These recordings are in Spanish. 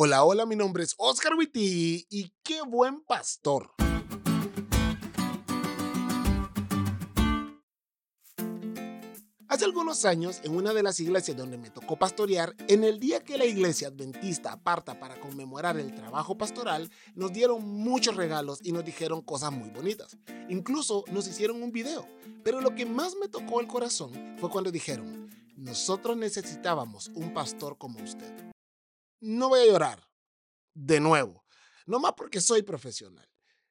Hola, hola, mi nombre es Oscar Witty y qué buen pastor. Hace algunos años, en una de las iglesias donde me tocó pastorear, en el día que la iglesia adventista aparta para conmemorar el trabajo pastoral, nos dieron muchos regalos y nos dijeron cosas muy bonitas. Incluso nos hicieron un video. Pero lo que más me tocó el corazón fue cuando dijeron, nosotros necesitábamos un pastor como usted no voy a llorar. De nuevo. No más porque soy profesional.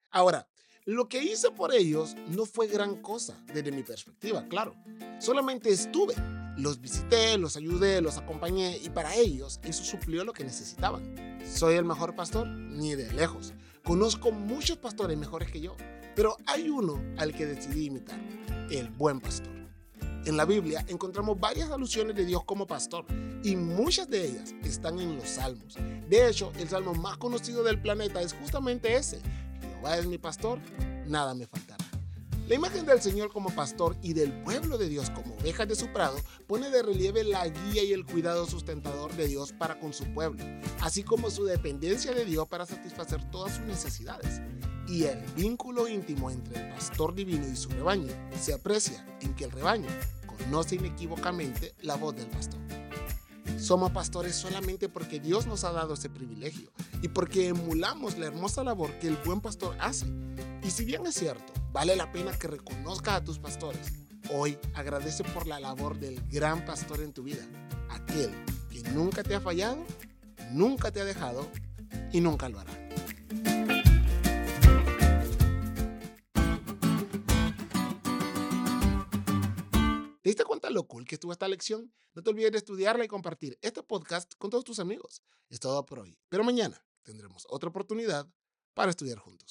Ahora, lo que hice por ellos no fue gran cosa desde mi perspectiva, claro. Solamente estuve, los visité, los ayudé, los acompañé y para ellos eso suplió lo que necesitaban. ¿Soy el mejor pastor? Ni de lejos. Conozco muchos pastores mejores que yo, pero hay uno al que decidí imitar, el buen pastor. En la Biblia encontramos varias alusiones de Dios como pastor y muchas de ellas están en los salmos. De hecho, el salmo más conocido del planeta es justamente ese. Jehová es mi pastor, nada me faltará. La imagen del Señor como pastor y del pueblo de Dios como ovejas de su prado pone de relieve la guía y el cuidado sustentador de Dios para con su pueblo, así como su dependencia de Dios para satisfacer todas sus necesidades. Y el vínculo íntimo entre el pastor divino y su rebaño se aprecia en que el rebaño conoce inequívocamente la voz del pastor. Somos pastores solamente porque Dios nos ha dado ese privilegio y porque emulamos la hermosa labor que el buen pastor hace. Y si bien es cierto, vale la pena que reconozcas a tus pastores, hoy agradece por la labor del gran pastor en tu vida, aquel que nunca te ha fallado, nunca te ha dejado y nunca lo hará. ¿Te diste cuenta lo cool que estuvo esta lección? No te olvides de estudiarla y compartir este podcast con todos tus amigos. Es todo por hoy, pero mañana tendremos otra oportunidad para estudiar juntos.